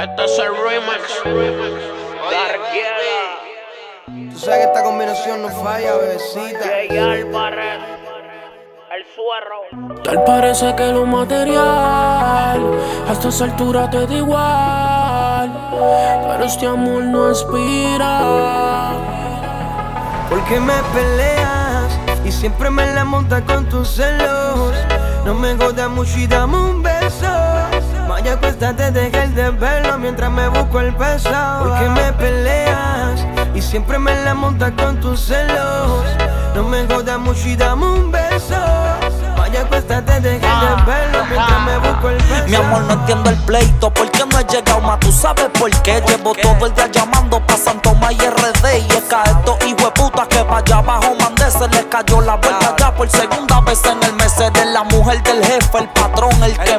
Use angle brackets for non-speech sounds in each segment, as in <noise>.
Este es el remix. Darkiela. Tú sabes que esta combinación no falla, bebecita. Alvarez. El suero. Tal parece que lo material a estas alturas te da igual, pero este amor no expira. ¿Por qué me peleas y siempre me la montas con tus celos? No me jodas mucho y dame un beso. Vaya, acuéstate, deja el desvelo mientras me busco el peso. ¿Por qué me peleas y siempre me la montas con tus celos? No me jodas mucho y dame un beso. Vaya, acuéstate, deja el desvelo mientras me busco el peso. Mi amor, no entiendo el pleito, ¿por qué no he llegado más? ¿Tú sabes por qué? Llevo todo el día llamando pa' Santo Tomás y RD Y es que a estos hijos de puta que pa' allá abajo mandé Se les cayó la vuelta ya por segunda vez en el mes Eres la mujer del jefe, el patrón, el que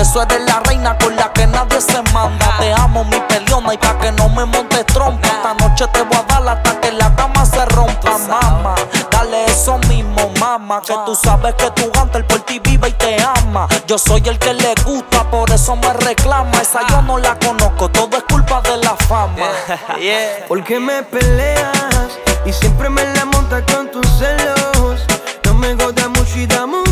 eso eres la reina con la que nadie se manda. Te amo mi peleona y pa' que no me montes trompa. Esta noche te voy a dar hasta que la cama se rompa, mama Dale eso mismo, mama Que tú sabes que tu el por ti vive y te ama. Yo soy el que le gusta, por eso me reclama. Esa yo no la conozco, todo es culpa de la fama. <laughs> ¿Por qué me peleas y siempre me la montas con tus celos? No me jodas mucho y dame un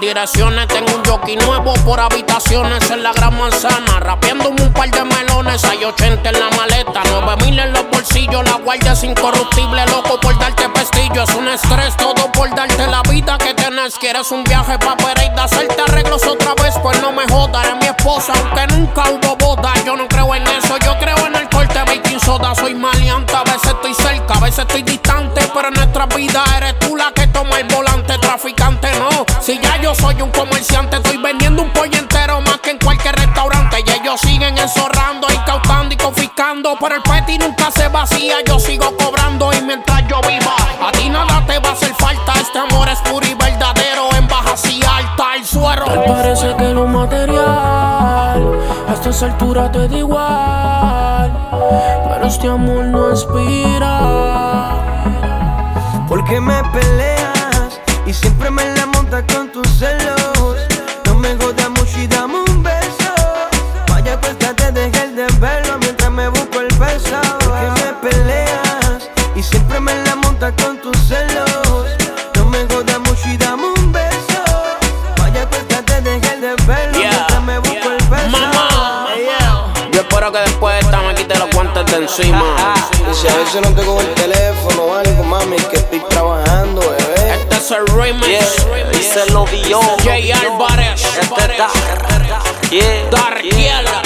direcciones, tengo un jockey nuevo por habitaciones en la gran manzana. Rapeándome un par de melones, hay 80 en la maleta, 9000 en los bolsillos. La guardia es incorruptible, loco por darte pestillo. Es un estrés, todo por darte la vida que tienes. Quieres un viaje pa' Pereira, hacerte arreglos otra vez, pues no me jodas. Eres mi esposa, aunque nunca hubo boda. Yo no creo en eso, yo creo en el corte baking soda. Soy maleante, a veces estoy cerca, a veces estoy distante. Pero en nuestra vida eres tú la soy un comerciante, estoy vendiendo un pollo entero más que en cualquier restaurante. Y ellos siguen enzorrando, incautando y confiscando. Pero el peti nunca se vacía, yo sigo cobrando. Y mientras yo viva, a ti nada te va a hacer falta. Este amor es puro y verdadero, en baja y alta, el suero. Tal parece que lo material a estas alturas te da igual, pero este amor no expira. ¿Por qué me peleas y siempre me la montas con No me jodas mucho y dame un beso. Vaya, acuéstate, deja el desvelo mientras me busco el peso. ¿Por qué me peleas y siempre me la montas con tus celos? No me jodas mucho y dame un beso. Vaya, acuéstate, deja el desvelo Yeah, mientras me busco el peso. Mamá, yo espero que después de esta me quite los guantes de encima. Y si a veces no te cojo el teléfono o algo, mami, que estoy trabajando, bebé. El remix. Dice lo vio Jay. Este da Yeah Darkiela.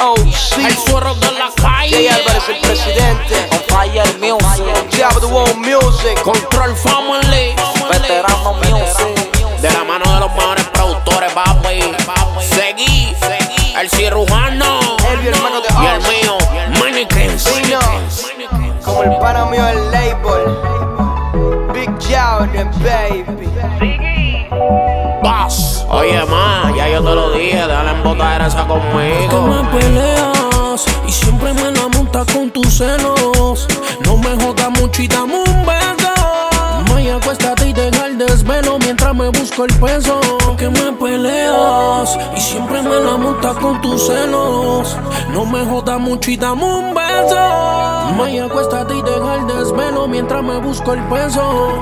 Oh, sí. El suero de la calle. Jay Álvarez, el presidente. On fire music Diablo World Music. Control Family. Veterano music De la mano de los mejores productores, papi. Seguí. El cirujano. Elvio, hermano de Y el mío. Mannequins. Como el pana mío del label. Baby. Boss. Oye, ma, ya yo te lo dije. Dale en botar esa Que me conmigo. peleas y siempre me la montas con tus celos. No me jodas mucho y dame un beso. Maya, acuéstate y deja el desvelo mientras me busco el peso. Que me peleas y siempre me la montas con tus celos. No me jodas mucho y dame un beso. Maya, acuéstate y deja el desvelo mientras me busco el peso.